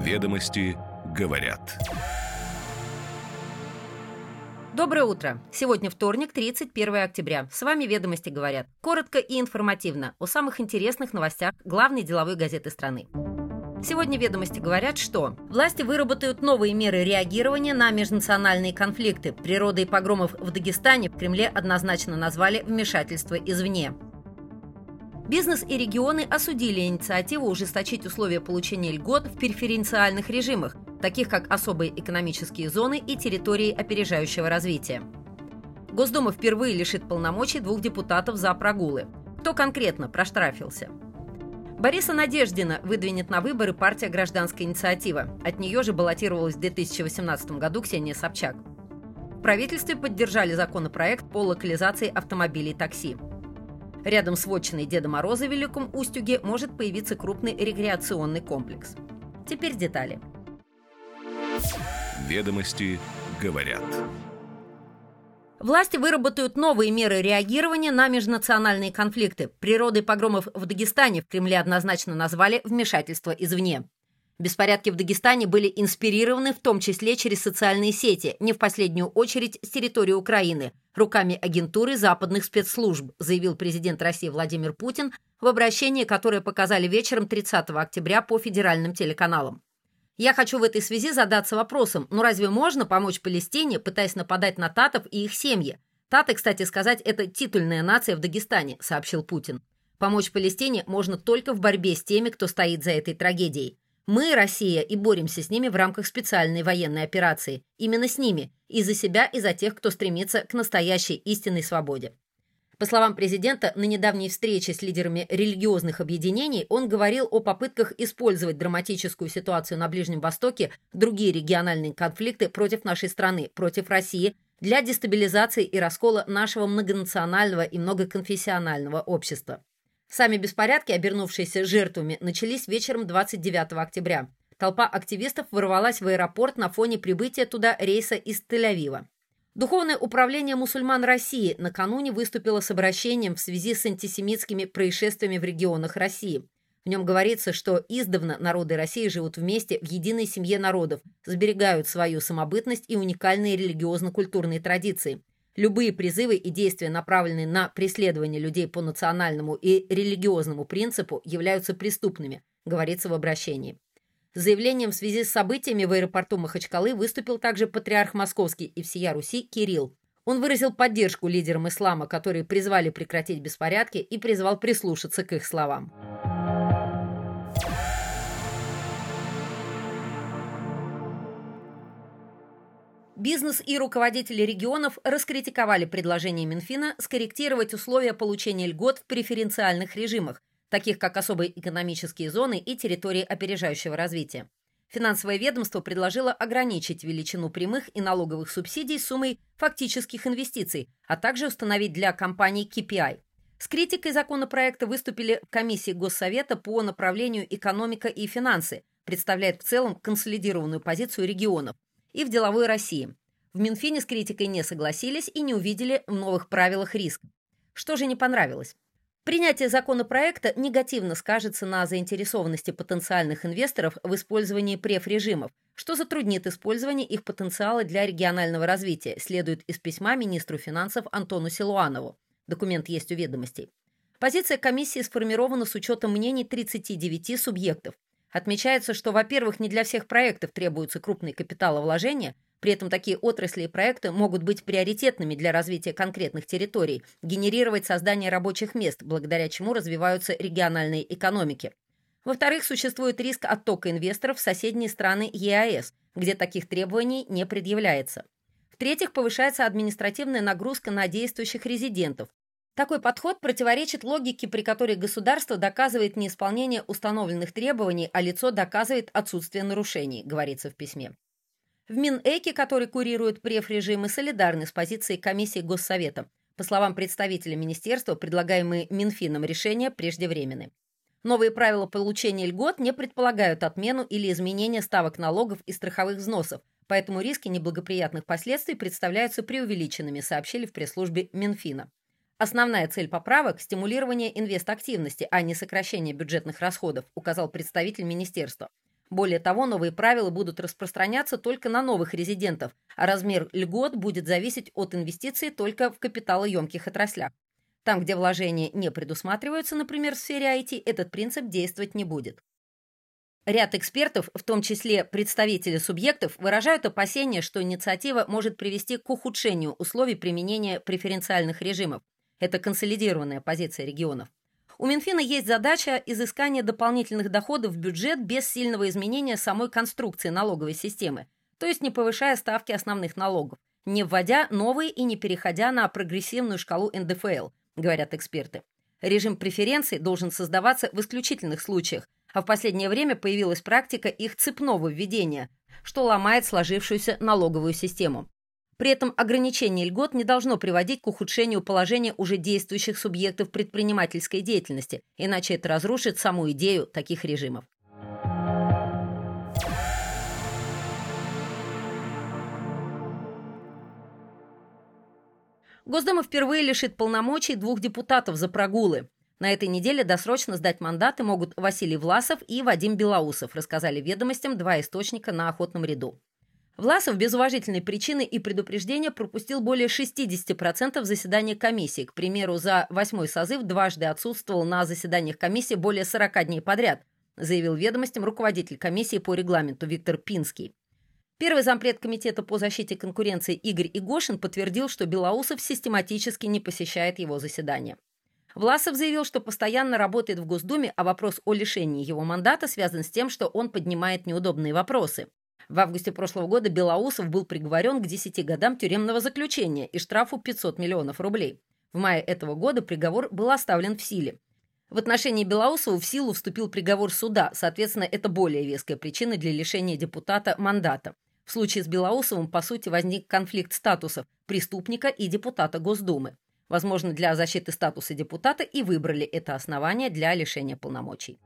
Ведомости говорят. Доброе утро. Сегодня вторник, 31 октября. С вами «Ведомости говорят». Коротко и информативно о самых интересных новостях главной деловой газеты страны. Сегодня «Ведомости» говорят, что власти выработают новые меры реагирования на межнациональные конфликты. Природа и погромов в Дагестане в Кремле однозначно назвали вмешательство извне. Бизнес и регионы осудили инициативу ужесточить условия получения льгот в преференциальных режимах, таких как особые экономические зоны и территории опережающего развития. Госдума впервые лишит полномочий двух депутатов за прогулы. Кто конкретно проштрафился? Бориса Надеждина выдвинет на выборы партия «Гражданская инициатива». От нее же баллотировалась в 2018 году Ксения Собчак. В правительстве поддержали законопроект по локализации автомобилей такси. Рядом с вотчиной Деда Мороза в Великом Устюге может появиться крупный рекреационный комплекс. Теперь детали. Ведомости говорят. Власти выработают новые меры реагирования на межнациональные конфликты. Природой погромов в Дагестане в Кремле однозначно назвали вмешательство извне. Беспорядки в Дагестане были инспирированы в том числе через социальные сети, не в последнюю очередь с территории Украины, руками агентуры западных спецслужб, заявил президент России Владимир Путин в обращении, которое показали вечером 30 октября по федеральным телеканалам. Я хочу в этой связи задаться вопросом, ну разве можно помочь Палестине, пытаясь нападать на татов и их семьи? Таты, кстати сказать, это титульная нация в Дагестане, сообщил Путин. Помочь Палестине можно только в борьбе с теми, кто стоит за этой трагедией. Мы, Россия, и боремся с ними в рамках специальной военной операции. Именно с ними. И за себя, и за тех, кто стремится к настоящей истинной свободе. По словам президента, на недавней встрече с лидерами религиозных объединений он говорил о попытках использовать драматическую ситуацию на Ближнем Востоке, другие региональные конфликты против нашей страны, против России, для дестабилизации и раскола нашего многонационального и многоконфессионального общества. Сами беспорядки, обернувшиеся жертвами, начались вечером 29 октября. Толпа активистов ворвалась в аэропорт на фоне прибытия туда рейса из Тель-Авива. Духовное управление мусульман России накануне выступило с обращением в связи с антисемитскими происшествиями в регионах России. В нем говорится, что издавна народы России живут вместе в единой семье народов, сберегают свою самобытность и уникальные религиозно-культурные традиции. Любые призывы и действия, направленные на преследование людей по национальному и религиозному принципу, являются преступными, говорится в обращении. С заявлением в связи с событиями в аэропорту Махачкалы выступил также патриарх Московский и всея Руси Кирилл. Он выразил поддержку лидерам ислама, которые призвали прекратить беспорядки и призвал прислушаться к их словам. Бизнес и руководители регионов раскритиковали предложение Минфина скорректировать условия получения льгот в преференциальных режимах, таких как особые экономические зоны и территории опережающего развития. Финансовое ведомство предложило ограничить величину прямых и налоговых субсидий суммой фактических инвестиций, а также установить для компаний KPI. С критикой законопроекта выступили комиссии Госсовета по направлению экономика и финансы, представляет в целом консолидированную позицию регионов и в деловой России. В Минфине с критикой не согласились и не увидели в новых правилах риск. Что же не понравилось? Принятие законопроекта негативно скажется на заинтересованности потенциальных инвесторов в использовании преф-режимов, что затруднит использование их потенциала для регионального развития, следует из письма министру финансов Антону Силуанову. Документ есть у ведомостей. Позиция комиссии сформирована с учетом мнений 39 субъектов. Отмечается, что, во-первых, не для всех проектов требуются крупные капиталовложения, при этом такие отрасли и проекты могут быть приоритетными для развития конкретных территорий, генерировать создание рабочих мест, благодаря чему развиваются региональные экономики. Во-вторых, существует риск оттока инвесторов в соседние страны ЕАЭС, где таких требований не предъявляется. В-третьих, повышается административная нагрузка на действующих резидентов, такой подход противоречит логике, при которой государство доказывает неисполнение установленных требований, а лицо доказывает отсутствие нарушений, говорится в письме. В Минэке, который курирует преф-режимы, солидарны с позицией комиссии Госсовета. По словам представителя министерства, предлагаемые Минфином решения преждевременны. Новые правила получения льгот не предполагают отмену или изменение ставок налогов и страховых взносов, поэтому риски неблагоприятных последствий представляются преувеличенными, сообщили в пресс-службе Минфина. Основная цель поправок – стимулирование инвестактивности, а не сокращение бюджетных расходов, указал представитель министерства. Более того, новые правила будут распространяться только на новых резидентов, а размер льгот будет зависеть от инвестиций только в капиталоемких отраслях. Там, где вложения не предусматриваются, например, в сфере IT, этот принцип действовать не будет. Ряд экспертов, в том числе представители субъектов, выражают опасения, что инициатива может привести к ухудшению условий применения преференциальных режимов. Это консолидированная позиция регионов. У Минфина есть задача изыскания дополнительных доходов в бюджет без сильного изменения самой конструкции налоговой системы, то есть не повышая ставки основных налогов, не вводя новые и не переходя на прогрессивную шкалу НДФЛ, говорят эксперты. Режим преференций должен создаваться в исключительных случаях, а в последнее время появилась практика их цепного введения, что ломает сложившуюся налоговую систему. При этом ограничение льгот не должно приводить к ухудшению положения уже действующих субъектов предпринимательской деятельности, иначе это разрушит саму идею таких режимов. Госдума впервые лишит полномочий двух депутатов за прогулы. На этой неделе досрочно сдать мандаты могут Василий Власов и Вадим Белоусов, рассказали ведомостям два источника на охотном ряду. Власов без уважительной причины и предупреждения пропустил более 60% заседания комиссии. К примеру, за восьмой созыв дважды отсутствовал на заседаниях комиссии более 40 дней подряд, заявил ведомостям руководитель комиссии по регламенту Виктор Пинский. Первый зампред Комитета по защите конкуренции Игорь Игошин подтвердил, что Белоусов систематически не посещает его заседания. Власов заявил, что постоянно работает в Госдуме, а вопрос о лишении его мандата связан с тем, что он поднимает неудобные вопросы. В августе прошлого года Белоусов был приговорен к 10 годам тюремного заключения и штрафу 500 миллионов рублей. В мае этого года приговор был оставлен в силе. В отношении Белоусова в силу вступил приговор суда, соответственно, это более веская причина для лишения депутата мандата. В случае с Белоусовым, по сути, возник конфликт статусов преступника и депутата Госдумы. Возможно, для защиты статуса депутата и выбрали это основание для лишения полномочий.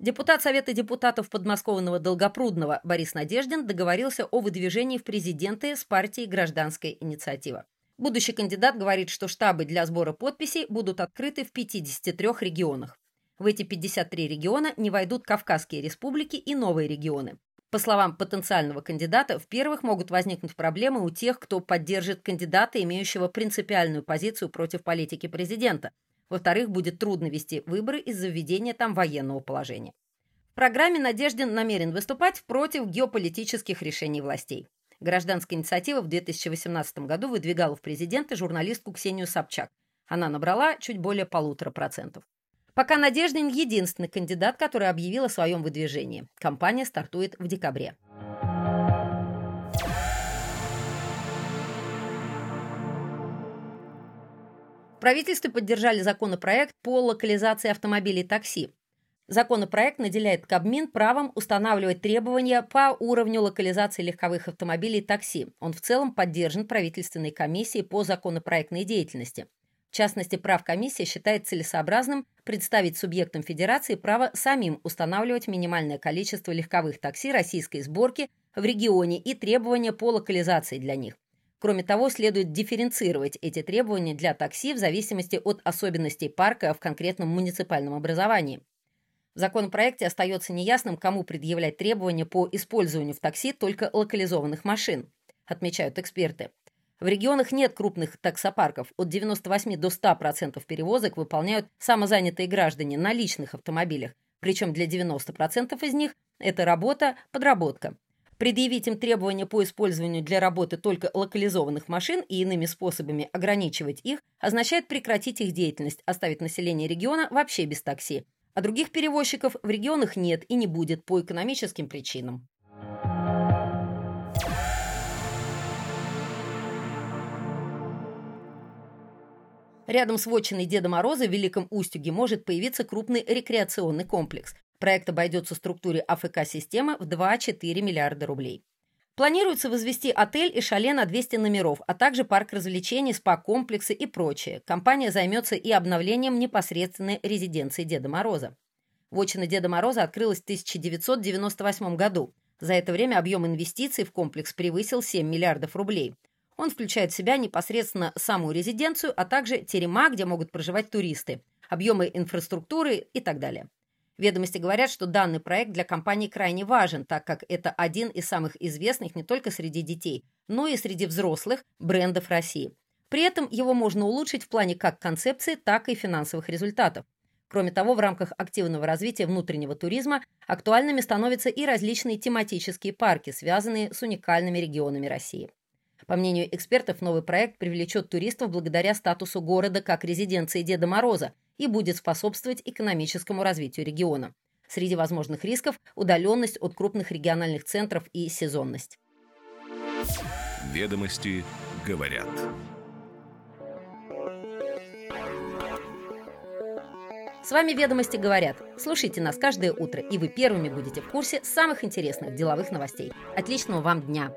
Депутат Совета депутатов подмосковного Долгопрудного Борис Надеждин договорился о выдвижении в президенты с партией «Гражданская инициатива». Будущий кандидат говорит, что штабы для сбора подписей будут открыты в 53 регионах. В эти 53 региона не войдут Кавказские республики и новые регионы. По словам потенциального кандидата, в первых могут возникнуть проблемы у тех, кто поддержит кандидата, имеющего принципиальную позицию против политики президента. Во-вторых, будет трудно вести выборы из-за введения там военного положения. В программе Надеждин намерен выступать против геополитических решений властей. Гражданская инициатива в 2018 году выдвигала в президенты журналистку Ксению Собчак. Она набрала чуть более полутора процентов. Пока Надеждин единственный кандидат, который объявил о своем выдвижении. Компания стартует в декабре. В правительстве поддержали законопроект по локализации автомобилей такси. Законопроект наделяет Кабмин правом устанавливать требования по уровню локализации легковых автомобилей такси. Он в целом поддержан правительственной комиссией по законопроектной деятельности. В частности, прав комиссия считает целесообразным представить субъектам Федерации право самим устанавливать минимальное количество легковых такси российской сборки в регионе и требования по локализации для них. Кроме того, следует дифференцировать эти требования для такси в зависимости от особенностей парка в конкретном муниципальном образовании. В законопроекте остается неясным, кому предъявлять требования по использованию в такси только локализованных машин, отмечают эксперты. В регионах нет крупных таксопарков. От 98 до 100% перевозок выполняют самозанятые граждане на личных автомобилях. Причем для 90% из них это работа, подработка. Предъявить им требования по использованию для работы только локализованных машин и иными способами ограничивать их означает прекратить их деятельность, оставить население региона вообще без такси. А других перевозчиков в регионах нет и не будет по экономическим причинам. Рядом с вотчиной Деда Мороза в Великом Устюге может появиться крупный рекреационный комплекс. Проект обойдется структуре АФК-системы в 2-4 миллиарда рублей. Планируется возвести отель и шале на 200 номеров, а также парк развлечений, спа-комплексы и прочее. Компания займется и обновлением непосредственной резиденции Деда Мороза. Вотчина Деда Мороза открылась в 1998 году. За это время объем инвестиций в комплекс превысил 7 миллиардов рублей – Он включает в себя непосредственно саму резиденцию, а также терема, где могут проживать туристы, объемы инфраструктуры и так далее. Ведомости говорят, что данный проект для компании крайне важен, так как это один из самых известных не только среди детей, но и среди взрослых брендов России. При этом его можно улучшить в плане как концепции, так и финансовых результатов. Кроме того, в рамках активного развития внутреннего туризма актуальными становятся и различные тематические парки, связанные с уникальными регионами России. По мнению экспертов, новый проект привлечет туристов благодаря статусу города как резиденции Деда Мороза и будет способствовать экономическому развитию региона. Среди возможных рисков – удаленность от крупных региональных центров и сезонность. Ведомости говорят. С вами «Ведомости говорят». Слушайте нас каждое утро, и вы первыми будете в курсе самых интересных деловых новостей. Отличного вам дня!